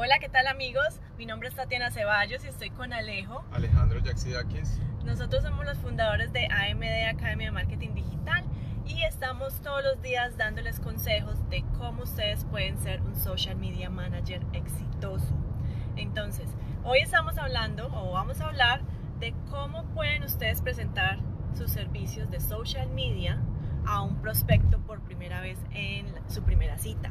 Hola, ¿qué tal amigos? Mi nombre es Tatiana Ceballos y estoy con Alejo. Alejandro Yaxidakis. Nosotros somos los fundadores de AMD Academia de Marketing Digital y estamos todos los días dándoles consejos de cómo ustedes pueden ser un social media manager exitoso. Entonces, hoy estamos hablando o vamos a hablar de cómo pueden ustedes presentar sus servicios de social media a un prospecto por primera vez en su primera cita.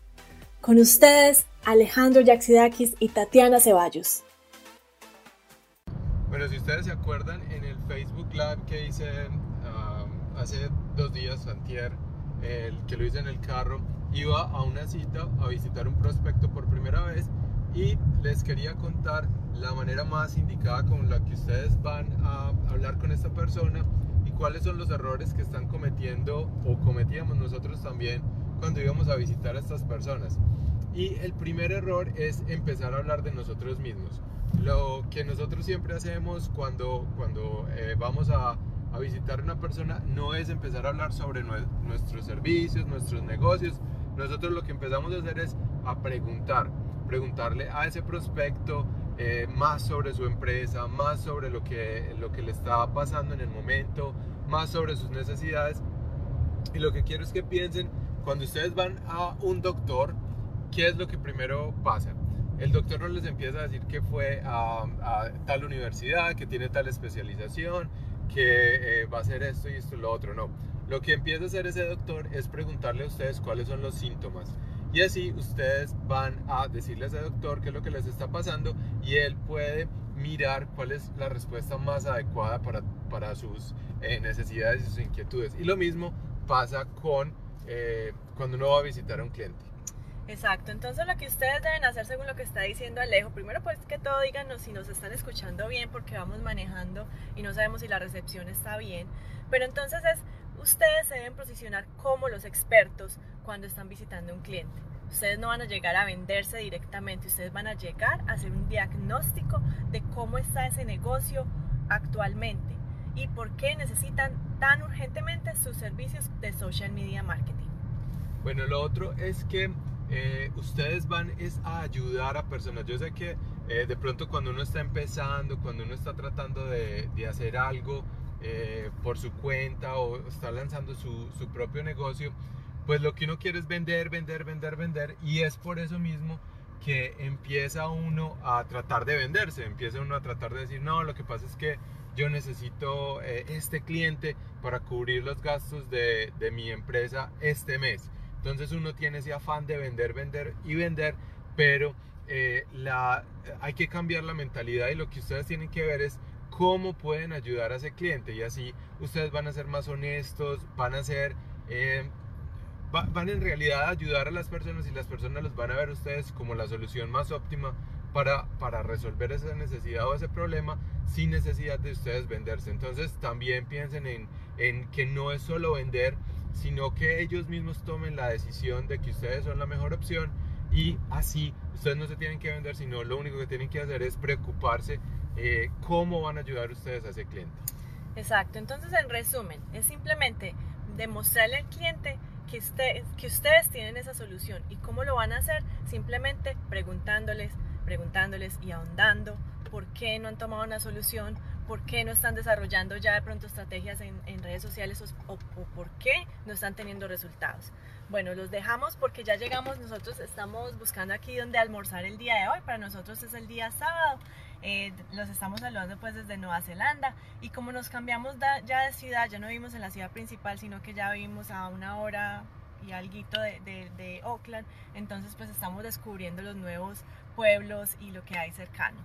Con ustedes, Alejandro Yaxidakis y Tatiana Ceballos. Bueno, si ustedes se acuerdan, en el Facebook Live que hice ah, hace dos días, antier, el que lo hice en el carro, iba a una cita a visitar un prospecto por primera vez y les quería contar la manera más indicada con la que ustedes van a hablar con esta persona y cuáles son los errores que están cometiendo o cometíamos nosotros también cuando íbamos a visitar a estas personas. Y el primer error es empezar a hablar de nosotros mismos. Lo que nosotros siempre hacemos cuando, cuando eh, vamos a, a visitar a una persona no es empezar a hablar sobre nuestros servicios, nuestros negocios. Nosotros lo que empezamos a hacer es a preguntar, preguntarle a ese prospecto eh, más sobre su empresa, más sobre lo que, lo que le está pasando en el momento, más sobre sus necesidades. Y lo que quiero es que piensen cuando ustedes van a un doctor, ¿qué es lo que primero pasa? El doctor no les empieza a decir que fue a, tal universidad, que tiene tal especialización, que eh, va a hacer esto y esto y lo otro, no. Lo que empieza a hacer ese doctor es preguntarle a ustedes cuáles son los síntomas. Y así ustedes van a decirle a ese doctor qué es lo que les está pasando y él puede mirar cuál es la respuesta más adecuada para, para sus eh, necesidades y sus inquietudes. Y lo mismo pasa con eh, cuando uno va a visitar a un cliente. Exacto, entonces lo que ustedes deben hacer según lo que está diciendo Alejo, primero pues que todo díganos si nos están escuchando bien porque vamos manejando y no sabemos si la recepción está bien, pero entonces es, ustedes se deben posicionar como los expertos cuando están visitando un cliente. Ustedes no van a llegar a venderse directamente, ustedes van a llegar a hacer un diagnóstico de cómo está ese negocio actualmente y por qué necesitan tan urgentemente sus servicios de social media marketing. Bueno, lo otro es que eh, ustedes van es a ayudar a personas. Yo sé que eh, de pronto cuando uno está empezando, cuando uno está tratando de, de hacer algo eh, por su cuenta o está lanzando su, su propio negocio, pues lo que uno quiere es vender, vender, vender, vender. Y es por eso mismo que empieza uno a tratar de venderse, empieza uno a tratar de decir, no, lo que pasa es que yo necesito eh, este cliente para cubrir los gastos de, de, mi empresa este mes. Entonces uno tiene ese afán de vender, vender y vender, pero eh, la, hay que cambiar la mentalidad y lo que ustedes tienen que ver es cómo pueden ayudar a ese cliente y así ustedes van a ser más honestos, van a ser... Eh, van en realidad a ayudar a las personas y las personas los van a ver ustedes como la solución más óptima para, para resolver esa necesidad o ese problema sin necesidad de ustedes venderse. Entonces también piensen en, en que no es solo vender, sino que ellos mismos tomen la decisión de que ustedes son la mejor opción y así ustedes no se tienen que vender, sino lo único que tienen que hacer es preocuparse eh, cómo van a ayudar ustedes a ese cliente. Exacto, entonces en resumen, es simplemente demostrarle al cliente que, usted, que ustedes tienen esa solución y cómo lo van a hacer, simplemente preguntándoles, preguntándoles y ahondando por qué no han tomado una solución, por qué no están desarrollando ya de pronto estrategias en, redes sociales o, por qué no están teniendo resultados. Bueno, los dejamos porque ya llegamos, nosotros estamos buscando aquí donde almorzar el día de hoy, para nosotros es el día sábado, eh, los estamos saludando pues desde Nueva Zelanda. Y como nos cambiamos ya de ciudad, ya no vivimos en la ciudad principal, sino que ya vivimos a una hora y algo de, de, de Oakland, entonces pues estamos descubriendo los nuevos pueblos y lo que hay cercano.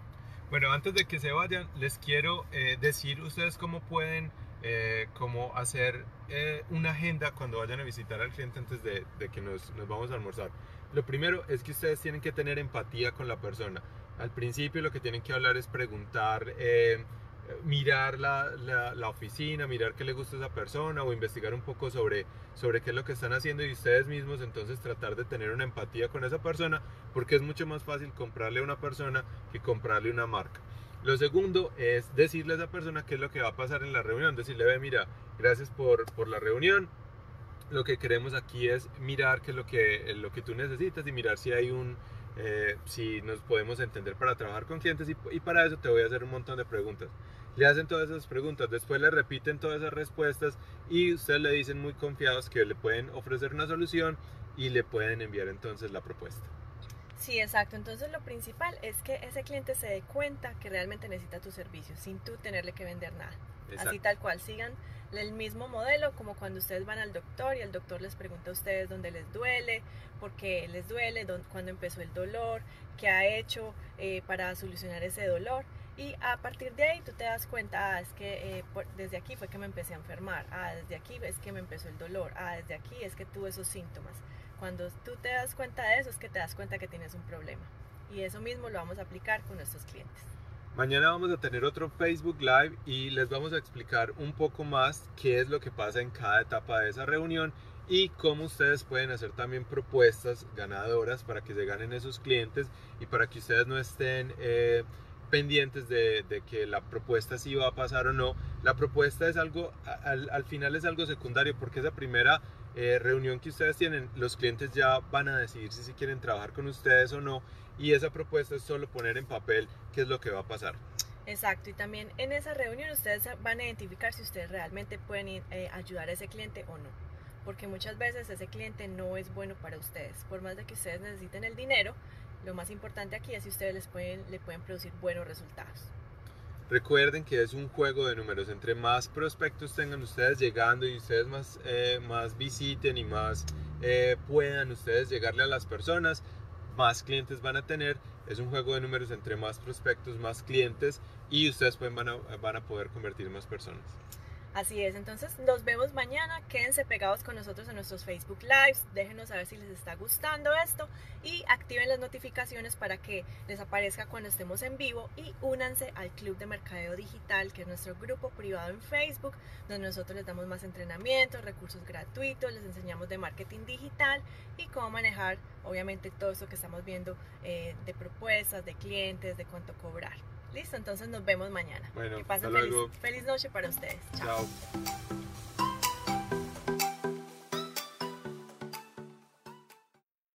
Bueno, antes de que se vayan, les quiero eh, decir ustedes cómo pueden eh, cómo hacer eh, una agenda cuando vayan a visitar al cliente antes de, de que nos, nos, vamos a almorzar. Lo primero es que ustedes tienen que tener empatía con la persona. Al principio lo que tienen que hablar es preguntar, eh, mirar la, la, oficina, mirar qué le gusta a esa persona o investigar un poco sobre, sobre qué es lo que están haciendo y ustedes mismos entonces tratar de tener una empatía con esa persona porque es mucho más fácil comprarle a una persona que comprarle una marca. Lo segundo es decirle a esa persona qué es lo que va a pasar en la reunión, decirle, ve, mira, gracias por, por la reunión, lo que queremos aquí es mirar qué es lo que, lo que tú necesitas y mirar si hay un, eh, si nos podemos entender para trabajar con clientes y, y, para eso te voy a hacer un montón de preguntas. Le hacen todas esas preguntas, después le repiten todas esas respuestas y ustedes le dicen muy confiados que le pueden ofrecer una solución y le pueden enviar entonces la propuesta. Sí, exacto. Entonces lo principal es que ese cliente se dé cuenta que realmente necesita tu servicio sin tú tenerle que vender nada. Así tal cual, sigan el mismo modelo como cuando ustedes van al doctor y el doctor les pregunta a ustedes dónde les duele, por qué les duele, dónde, cuándo empezó el dolor, qué ha hecho eh, para solucionar ese dolor. Y a partir de ahí tú te das cuenta, ah, es que eh, desde aquí fue que me empecé a enfermar, ah, desde aquí es que me empezó el dolor, ah, desde aquí es que tuve esos síntomas. Cuando tú te das cuenta de eso es que te das cuenta que tienes un problema. Y eso mismo lo vamos a aplicar con nuestros clientes. Mañana vamos a tener otro Facebook Live y les vamos a explicar un poco más qué es lo que pasa en cada etapa de esa reunión y cómo ustedes pueden hacer también propuestas ganadoras para que se ganen esos clientes y para que ustedes no estén eh, pendientes de, que la propuesta sí va a pasar o no. La propuesta es algo, al, al final es algo secundario porque esa primera eh, reunión que ustedes tienen, los clientes ya van a decidir si, si quieren trabajar con ustedes o no y esa propuesta es solo poner en papel qué es lo que va a pasar. Exacto, y también en esa reunión ustedes van a identificar si ustedes realmente pueden eh, ayudar a ese cliente o no, porque muchas veces ese cliente no es bueno para ustedes, por más de que ustedes necesiten el dinero, lo más importante aquí es si ustedes les pueden, le pueden producir buenos resultados. Recuerden que es un juego de números. Entre más prospectos tengan ustedes llegando y ustedes más, eh, más visiten y más eh, puedan ustedes llegarle a las personas, más clientes van a tener. Es un juego de números entre más prospectos, más clientes y ustedes pueden, van, a, van a poder convertir más personas. Así es, entonces nos vemos mañana, quédense pegados con nosotros en nuestros Facebook Lives, déjenos saber si les está gustando esto. Y activen las notificaciones para que les aparezca cuando estemos en vivo. Y únanse al Club de Mercadeo Digital, que es nuestro grupo privado en Facebook, donde nosotros les damos más entrenamientos, recursos gratuitos, les enseñamos de marketing digital y cómo manejar obviamente todo eso que estamos viendo eh, de propuestas, de clientes, de cuánto cobrar. Listo, entonces nos vemos mañana. Bueno, que pasen feliz, feliz, noche para ustedes. Chao.